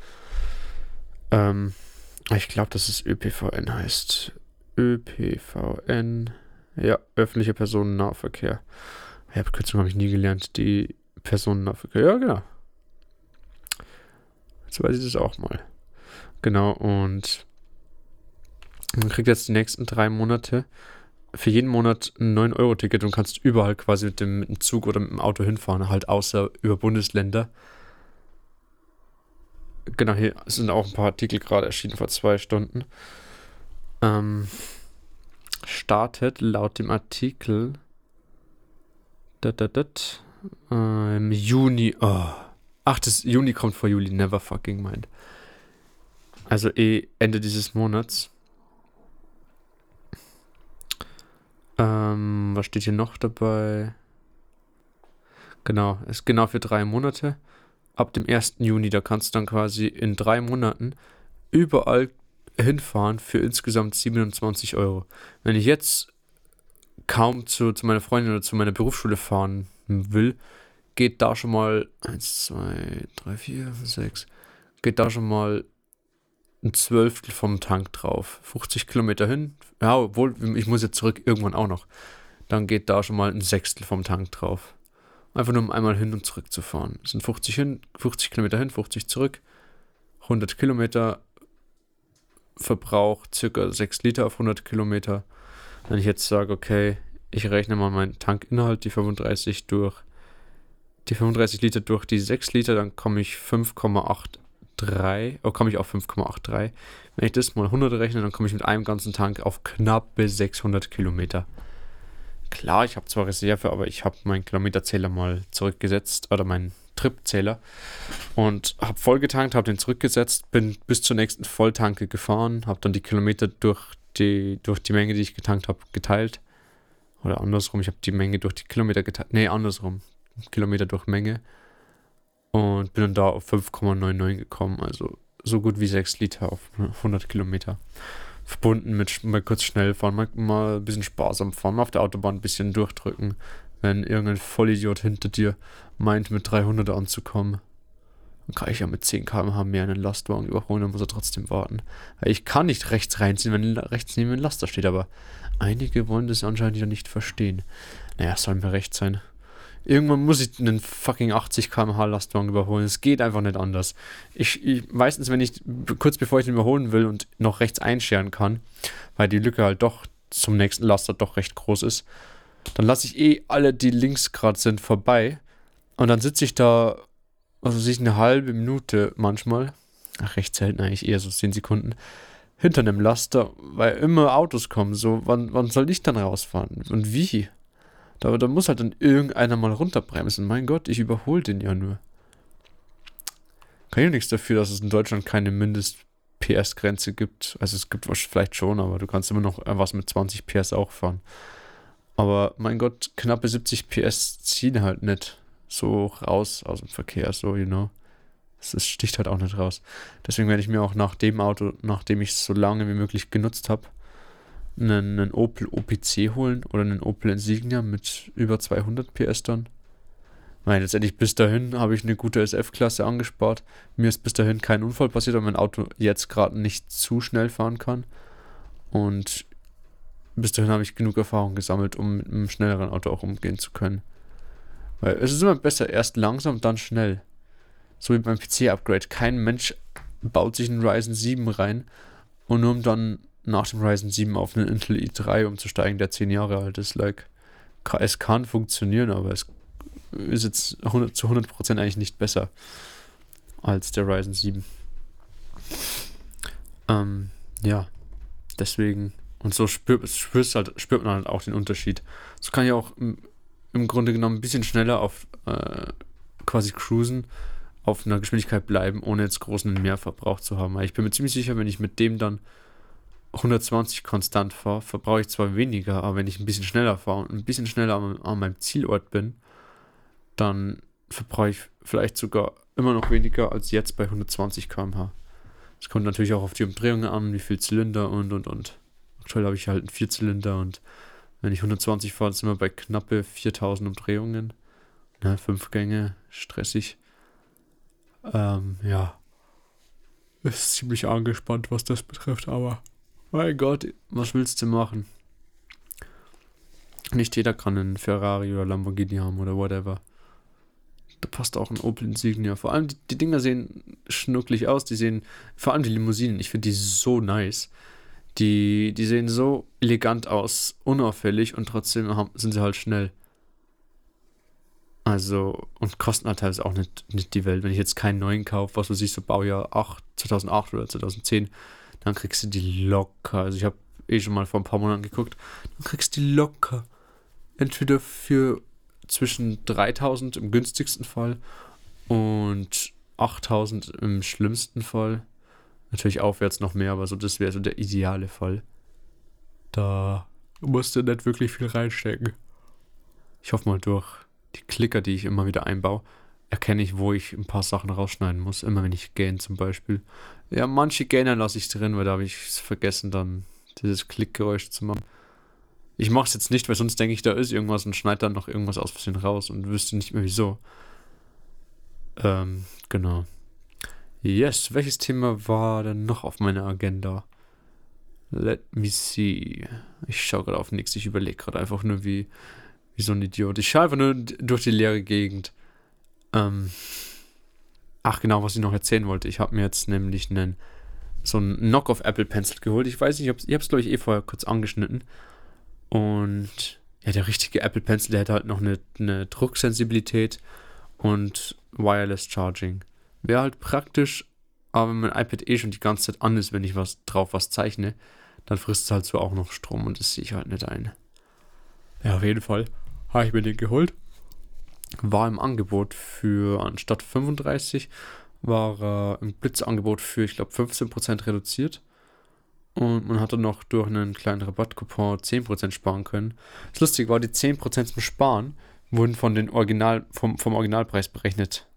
Speaker 1: Ähm, ich glaube, dass es ÖPVN heißt. ÖPVN. Ja, öffentlicher Personennahverkehr. Ja, Abkürzung habe ich nie gelernt. Die Personennahverkehr. Ja, genau. Jetzt weiß ich das auch mal. Genau, und man kriegt jetzt die nächsten drei Monate für jeden Monat ein 9-Euro-Ticket und kannst überall quasi mit dem, mit dem Zug oder mit dem Auto hinfahren, halt außer über Bundesländer. Genau, hier sind auch ein paar Artikel gerade erschienen vor zwei Stunden. Ähm, startet laut dem Artikel Dat, dat, dat. Äh, Im Juni. Oh. Ach, das Juni kommt vor Juli. Never fucking mind. Also eh Ende dieses Monats. Ähm, was steht hier noch dabei? Genau, ist genau für drei Monate. Ab dem 1. Juni, da kannst du dann quasi in drei Monaten überall hinfahren für insgesamt 27 Euro. Wenn ich jetzt kaum zu, zu meiner Freundin oder zu meiner Berufsschule fahren will, geht da schon mal 1, 2, 3, 4, 6, geht da schon mal ein Zwölftel vom Tank drauf. 50 Kilometer hin, ja, obwohl, ich muss jetzt zurück irgendwann auch noch. Dann geht da schon mal ein Sechstel vom Tank drauf. Einfach nur um einmal hin und zurück zu fahren. Das sind 50 hin, 50 Kilometer hin, 50 zurück. 100 Kilometer Verbrauch, circa 6 Liter auf 100 Kilometer. Wenn ich jetzt sage, okay, ich rechne mal meinen Tankinhalt, die 35 durch die 35 Liter durch die 6 Liter, dann komme ich 5,83, oh, komme ich auf 5,83. Wenn ich das mal 100 rechne, dann komme ich mit einem ganzen Tank auf knappe 600 Kilometer. Klar, ich habe zwar Reserve, aber ich habe meinen Kilometerzähler mal zurückgesetzt oder meinen Tripzähler und habe vollgetankt, habe den zurückgesetzt, bin bis zur nächsten Volltanke gefahren, habe dann die Kilometer durch die, durch die Menge, die ich getankt habe, geteilt. Oder andersrum, ich habe die Menge durch die Kilometer geteilt. Nee, andersrum. Kilometer durch Menge. Und bin dann da auf 5,99 gekommen. Also so gut wie 6 Liter auf 100 Kilometer. Verbunden mit mal kurz schnell fahren, mal, mal ein bisschen sparsam fahren, mal auf der Autobahn ein bisschen durchdrücken, wenn irgendein Vollidiot hinter dir meint, mit 300 anzukommen. Dann kann ich ja mit 10 km/h mehr einen Lastwagen überholen, dann muss er trotzdem warten. Ich kann nicht rechts reinziehen, wenn rechts neben ein Laster steht, aber einige wollen das anscheinend ja nicht verstehen. Naja, soll mir recht sein. Irgendwann muss ich einen fucking 80 km/h Lastwagen überholen. Es geht einfach nicht anders. Ich, ich meistens, wenn ich kurz bevor ich den überholen will und noch rechts einscheren kann, weil die Lücke halt doch zum nächsten Laster doch recht groß ist, dann lasse ich eh alle, die links gerade sind, vorbei. Und dann sitze ich da, also sich eine halbe Minute manchmal, ach, recht selten eigentlich, eher so 10 Sekunden, hinter einem Laster, weil immer Autos kommen. So, wann, wann soll ich dann rausfahren? Und wie? Da, da muss halt dann irgendeiner mal runterbremsen. Mein Gott, ich überhole den ja nur. Kann ich nichts dafür, dass es in Deutschland keine Mindest-PS-Grenze gibt. Also es gibt was vielleicht schon, aber du kannst immer noch was mit 20 PS auch fahren. Aber mein Gott, knappe 70 PS ziehen halt nicht so raus aus dem Verkehr, so, you know. Es sticht halt auch nicht raus. Deswegen werde ich mir auch nach dem Auto, nachdem ich es so lange wie möglich genutzt habe, einen, einen Opel OPC holen oder einen Opel Insignia mit über 200 PS dann. Weil letztendlich bis dahin habe ich eine gute SF-Klasse angespart. Mir ist bis dahin kein Unfall passiert, weil mein Auto jetzt gerade nicht zu schnell fahren kann. Und bis dahin habe ich genug Erfahrung gesammelt, um mit einem schnelleren Auto auch umgehen zu können. Weil es ist immer besser, erst langsam, dann schnell. So wie beim PC-Upgrade. Kein Mensch baut sich einen Ryzen 7 rein und nur um dann nach dem Ryzen 7 auf einen Intel i3 umzusteigen, der 10 Jahre alt ist. Like, es kann funktionieren, aber es ist jetzt 100, zu 100% eigentlich nicht besser als der Ryzen 7. Ähm, ja, deswegen, und so spürt, spürst halt, spürt man halt auch den Unterschied. So kann ich auch im, im Grunde genommen ein bisschen schneller auf äh, quasi cruisen auf einer Geschwindigkeit bleiben, ohne jetzt großen Mehrverbrauch zu haben. Ich bin mir ziemlich sicher, wenn ich mit dem dann 120 konstant fahre, verbrauche ich zwar weniger, aber wenn ich ein bisschen schneller fahre und ein bisschen schneller an, an meinem Zielort bin, dann verbrauche ich vielleicht sogar immer noch weniger als jetzt bei 120 km/h. Es kommt natürlich auch auf die Umdrehungen an, wie viel Zylinder und und und. Aktuell habe ich halt einen Vierzylinder und wenn ich 120 fahre, sind wir bei knappe 4000 Umdrehungen. Ne, fünf Gänge, stressig. Ähm, ja. Ist ziemlich angespannt, was das betrifft, aber mein Gott, was willst du machen? Nicht jeder kann einen Ferrari oder Lamborghini haben oder whatever. Da passt auch ein Opel Insignia. Vor allem, die, die Dinger sehen schnucklig aus. Die sehen, vor allem die Limousinen, ich finde die so nice. Die, die sehen so elegant aus, unauffällig und trotzdem haben, sind sie halt schnell. Also, und kosten halt teilweise auch nicht, nicht die Welt. Wenn ich jetzt keinen neuen kaufe, was weiß ich, so Baujahr 8, 2008 oder 2010, dann kriegst du die locker. Also, ich habe eh schon mal vor ein paar Monaten geguckt. Dann kriegst du die locker. Entweder für zwischen 3000 im günstigsten Fall und 8000 im schlimmsten Fall. Natürlich aufwärts noch mehr, aber so das wäre so der ideale Fall. Da musst du nicht wirklich viel reinstecken. Ich hoffe mal durch die Klicker, die ich immer wieder einbaue, erkenne ich, wo ich ein paar Sachen rausschneiden muss. Immer wenn ich gähne zum Beispiel. Ja, manche Gähner lasse ich drin, weil da habe ich es vergessen, dann dieses Klickgeräusch zu machen. Ich mache es jetzt nicht, weil sonst denke ich, da ist irgendwas und schneide dann noch irgendwas aus Versehen raus und wüsste nicht mehr wieso. Ähm, genau. Yes, welches Thema war denn noch auf meiner Agenda? Let me see. Ich schaue gerade auf nichts, ich überlege gerade einfach nur, wie, wie so ein Idiot. Ich schaue einfach nur durch die leere Gegend. Ähm, ach, genau, was ich noch erzählen wollte. Ich habe mir jetzt nämlich einen so einen Knock-off Apple Pencil geholt. Ich weiß nicht, ich habe es, glaube ich, eh vorher kurz angeschnitten. Und ja, der richtige Apple Pencil, der hat halt noch eine, eine Drucksensibilität und Wireless Charging. Wäre halt praktisch, aber wenn mein iPad eh schon die ganze Zeit an ist, wenn ich was drauf was zeichne, dann frisst es halt so auch noch Strom und das sehe ich halt nicht ein. Ja, auf jeden Fall habe ich mir den geholt. War im Angebot für, anstatt 35, war er im Blitzangebot für, ich glaube, 15% reduziert. Und man hatte noch durch einen kleinen Rabattcoupon 10% sparen können. Das Lustige war, die 10% zum Sparen wurden von den Original, vom, vom Originalpreis berechnet.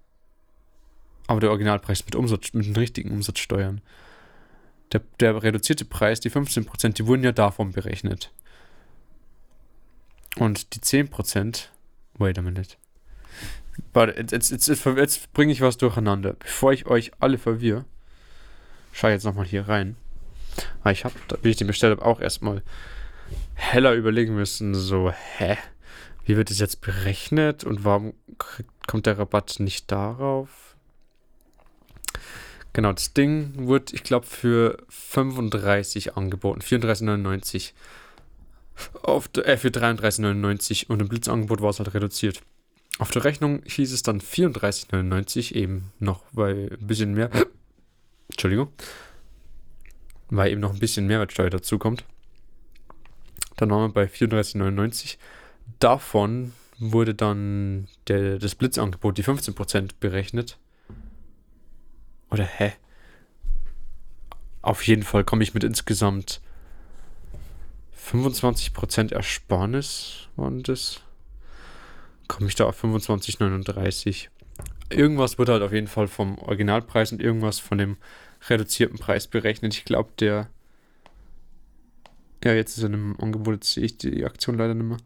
Speaker 1: Aber der Originalpreis mit Umsatz, mit den richtigen Umsatzsteuern. Der, der reduzierte Preis, die 15%, die wurden ja davon berechnet. Und die 10%, wait a minute. Warte, jetzt, jetzt, jetzt, jetzt bringe ich was durcheinander. Bevor ich euch alle verwirre, schaue jetzt nochmal hier rein. Aber ich habe, wie ich den bestellt habe, auch erstmal heller überlegen müssen, so, hä? wie wird es jetzt berechnet und warum kommt der Rabatt nicht darauf? Genau, das Ding wurde, ich glaube, für 35 angeboten, 34,99 auf der, äh, für 33,99 und im Blitzangebot war es halt reduziert. Auf der Rechnung hieß es dann 34,99 eben noch, weil ein bisschen mehr, Entschuldigung, weil eben noch ein bisschen Mehrwertsteuer dazu kommt. Dann waren wir bei 34,99. Davon wurde dann der, das Blitzangebot, die 15% berechnet. Oder hä? Auf jeden Fall komme ich mit insgesamt 25% Ersparnis, waren das? Komme ich da auf 25,39. Irgendwas wird halt auf jeden Fall vom Originalpreis und irgendwas von dem reduzierten Preis berechnet. Ich glaube, der. Ja, jetzt ist er im Angebot, jetzt sehe ich die Aktion leider nicht mehr.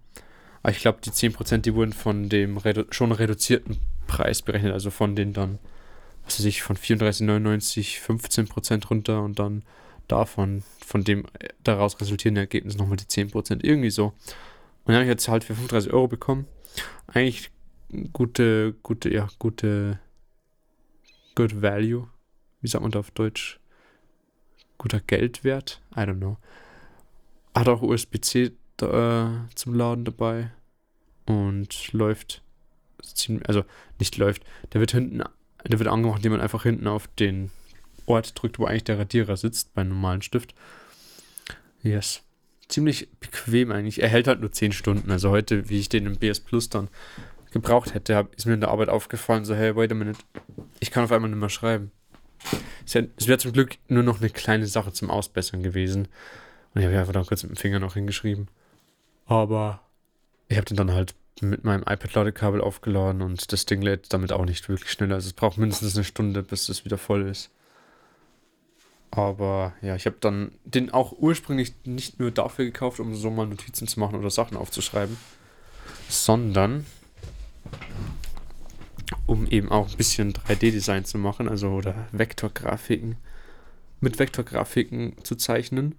Speaker 1: Aber ich glaube, die 10%, die wurden von dem redu schon reduzierten Preis berechnet, also von den dann, was weiß ich, von 34,99 15% runter und dann davon, von dem daraus resultierenden Ergebnis nochmal die 10%, irgendwie so. Und dann habe ich jetzt halt für 35 Euro bekommen. Eigentlich gute, gute, ja, gute, good value. Wie sagt man da auf Deutsch? Guter Geldwert? I don't know. Hat auch USB-C äh, zum Laden dabei und läuft also nicht läuft, der wird hinten, der wird angemacht, indem man einfach hinten auf den Ort drückt, wo eigentlich der Radierer sitzt, beim normalen Stift. Yes. Ziemlich bequem eigentlich. Er hält halt nur 10 Stunden. Also heute, wie ich den im BS Plus dann gebraucht hätte, ist mir in der Arbeit aufgefallen, so, hey, wait a minute. Ich kann auf einmal nicht mehr schreiben. Es wäre zum Glück nur noch eine kleine Sache zum Ausbessern gewesen. Und ich habe einfach da kurz mit dem Finger noch hingeschrieben. Aber ich habe den dann halt mit meinem iPad-Ladekabel aufgeladen und das Ding lädt damit auch nicht wirklich schneller. Also es braucht mindestens eine Stunde, bis es wieder voll ist. Aber ja, ich habe dann den auch ursprünglich nicht nur dafür gekauft, um so mal Notizen zu machen oder Sachen aufzuschreiben, sondern um eben auch ein bisschen 3D-Design zu machen, also oder Vektorgrafiken, mit Vektorgrafiken zu zeichnen.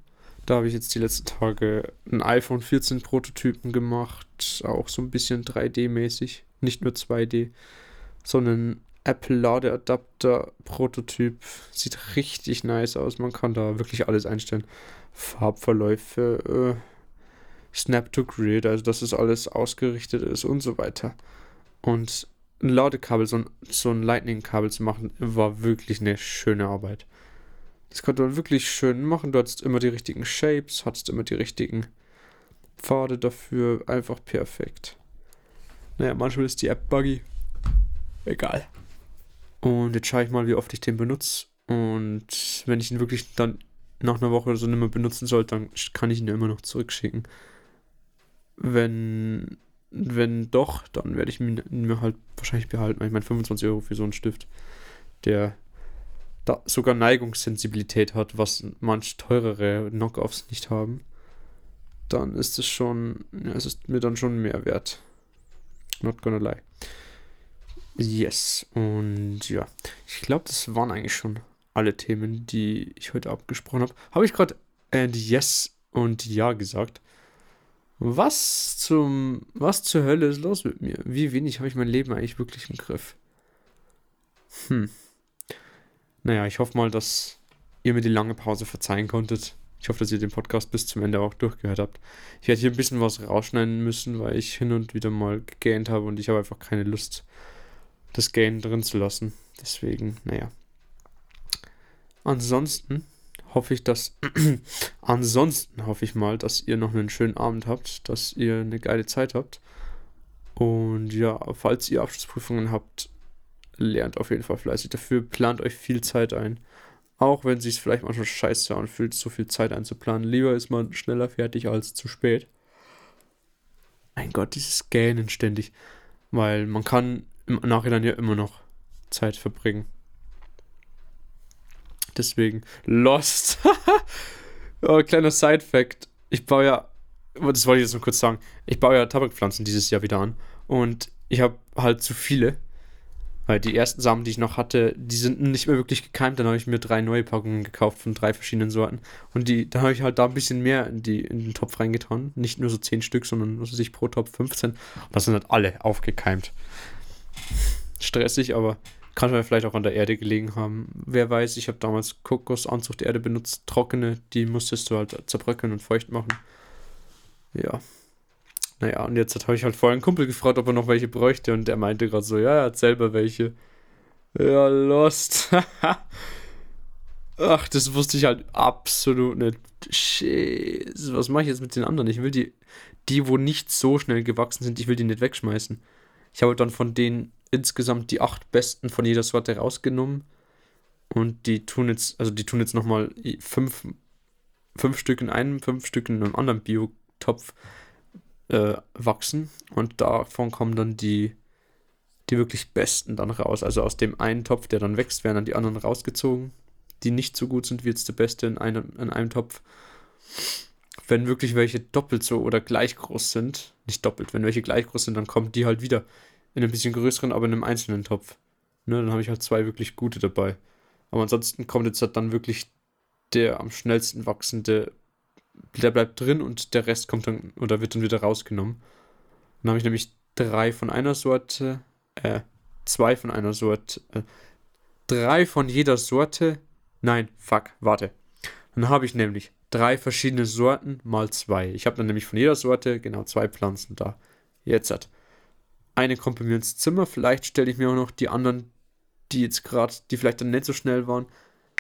Speaker 1: Da habe ich jetzt die letzten Tage einen iPhone 14 Prototypen gemacht, auch so ein bisschen 3D-mäßig, nicht nur 2D, sondern Apple Ladeadapter Prototyp. Sieht richtig nice aus. Man kann da wirklich alles einstellen. Farbverläufe, äh, Snap to Grid, also dass es alles ausgerichtet ist und so weiter. Und ein Ladekabel, so ein, so ein Lightning-Kabel zu machen, war wirklich eine schöne Arbeit. Das konnte man wirklich schön machen. Du hattest immer die richtigen Shapes, hattest immer die richtigen Pfade dafür. Einfach perfekt. Naja, manchmal ist die App buggy. Egal. Und jetzt schaue ich mal, wie oft ich den benutze. Und wenn ich ihn wirklich dann nach einer Woche oder so nicht mehr benutzen sollte, dann kann ich ihn ja immer noch zurückschicken. Wenn, wenn doch, dann werde ich ihn mir halt wahrscheinlich behalten. Ich meine, 25 Euro für so einen Stift, der da sogar Neigungssensibilität hat, was manch teurere Knockoffs nicht haben, dann ist es schon, ja, es ist mir dann schon mehr wert. Not gonna lie. Yes. Und ja, ich glaube, das waren eigentlich schon alle Themen, die ich heute abgesprochen habe. Habe ich gerade and yes und ja gesagt? Was zum, was zur Hölle ist los mit mir? Wie wenig habe ich mein Leben eigentlich wirklich im Griff? Hm. Naja, ich hoffe mal, dass ihr mir die lange Pause verzeihen konntet. Ich hoffe, dass ihr den Podcast bis zum Ende auch durchgehört habt. Ich werde hier ein bisschen was rausschneiden müssen, weil ich hin und wieder mal gegähnt habe und ich habe einfach keine Lust, das Gain drin zu lassen. Deswegen, naja. Ansonsten hoffe ich, dass. ansonsten hoffe ich mal, dass ihr noch einen schönen Abend habt, dass ihr eine geile Zeit habt. Und ja, falls ihr Abschlussprüfungen habt, lernt auf jeden Fall fleißig dafür. Plant euch viel Zeit ein. Auch wenn es sich vielleicht manchmal scheiße anfühlt, so viel Zeit einzuplanen. Lieber ist man schneller fertig als zu spät. Mein Gott, dieses Gähnen ständig. Weil man kann im Nachhinein ja immer noch Zeit verbringen. Deswegen Lost. oh, kleiner Side-Fact. Ich baue ja, das wollte ich jetzt noch kurz sagen, ich baue ja Tabakpflanzen dieses Jahr wieder an. Und ich habe halt zu viele. Weil die ersten Samen, die ich noch hatte, die sind nicht mehr wirklich gekeimt. Dann habe ich mir drei neue Packungen gekauft von drei verschiedenen Sorten. Und die, da habe ich halt da ein bisschen mehr in, die, in den Topf reingetan. Nicht nur so 10 Stück, sondern weiß ich, pro Topf 15. Und das sind halt alle aufgekeimt. Stressig, aber kann vielleicht auch an der Erde gelegen haben. Wer weiß, ich habe damals Kokosanzuchterde benutzt, trockene, die musstest du halt zerbröckeln und feucht machen. Ja, naja, und jetzt habe ich halt vorhin einen Kumpel gefragt, ob er noch welche bräuchte und der meinte gerade so, ja, er hat selber welche. Ja, lost. Ach, das wusste ich halt absolut nicht. Shit, was mache ich jetzt mit den anderen? Ich will die, die, wo nicht so schnell gewachsen sind, ich will die nicht wegschmeißen. Ich habe dann von denen insgesamt die acht besten von jeder Sorte rausgenommen. Und die tun jetzt, also die tun jetzt nochmal fünf, fünf Stück in einem, fünf Stück in einem anderen Biotopf äh, wachsen und davon kommen dann die, die wirklich besten dann raus. Also aus dem einen Topf, der dann wächst, werden dann die anderen rausgezogen, die nicht so gut sind wie jetzt der beste in einem, in einem Topf. Wenn wirklich welche doppelt so oder gleich groß sind, nicht doppelt, wenn welche gleich groß sind, dann kommen die halt wieder in einem bisschen größeren, aber in einem einzelnen Topf. Ne, dann habe ich halt zwei wirklich gute dabei. Aber ansonsten kommt jetzt halt dann wirklich der am schnellsten wachsende der bleibt drin und der Rest kommt dann oder wird dann wieder rausgenommen. Dann habe ich nämlich drei von einer Sorte, äh, zwei von einer Sorte, äh, drei von jeder Sorte. Nein, fuck, warte. Dann habe ich nämlich drei verschiedene Sorten mal zwei. Ich habe dann nämlich von jeder Sorte genau zwei Pflanzen da. Jetzt hat. Eine kommt bei mir ins Zimmer. Vielleicht stelle ich mir auch noch die anderen, die jetzt gerade, die vielleicht dann nicht so schnell waren.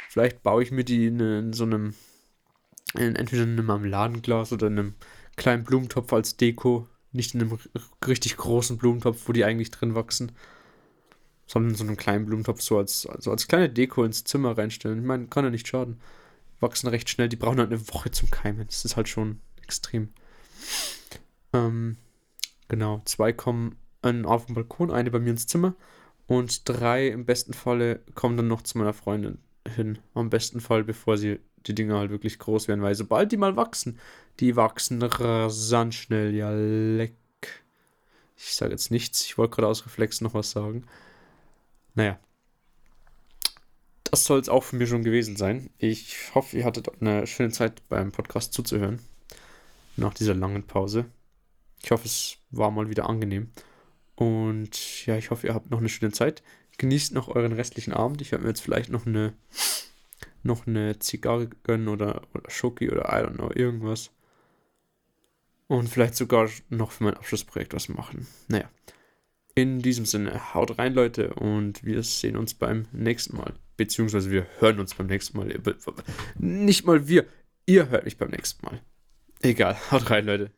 Speaker 1: Vielleicht baue ich mir die in, in so einem in, entweder in einem Marmeladenglas oder in einem kleinen Blumentopf als Deko. Nicht in einem richtig großen Blumentopf, wo die eigentlich drin wachsen. Sondern in so einem kleinen Blumentopf so als, also als kleine Deko ins Zimmer reinstellen. Ich meine, kann ja nicht schaden. Wachsen recht schnell. Die brauchen halt eine Woche zum Keimen. Das ist halt schon extrem. Ähm, genau, zwei kommen auf den Balkon, eine bei mir ins Zimmer und drei im besten Falle kommen dann noch zu meiner Freundin hin. Am besten Fall, bevor sie die Dinger halt wirklich groß werden, weil sobald die mal wachsen, die wachsen rasant schnell. Ja, leck. Ich sage jetzt nichts. Ich wollte gerade aus Reflex noch was sagen. Naja. Das soll es auch von mir schon gewesen sein. Ich hoffe, ihr hattet eine schöne Zeit beim Podcast zuzuhören. Nach dieser langen Pause. Ich hoffe, es war mal wieder angenehm. Und ja, ich hoffe, ihr habt noch eine schöne Zeit. Genießt noch euren restlichen Abend. Ich werde mir jetzt vielleicht noch eine noch eine Zigarre gönnen oder, oder Schoki oder I don't know, irgendwas. Und vielleicht sogar noch für mein Abschlussprojekt was machen. Naja. In diesem Sinne, haut rein, Leute, und wir sehen uns beim nächsten Mal. Beziehungsweise wir hören uns beim nächsten Mal. Nicht mal wir, ihr hört mich beim nächsten Mal. Egal, haut rein, Leute.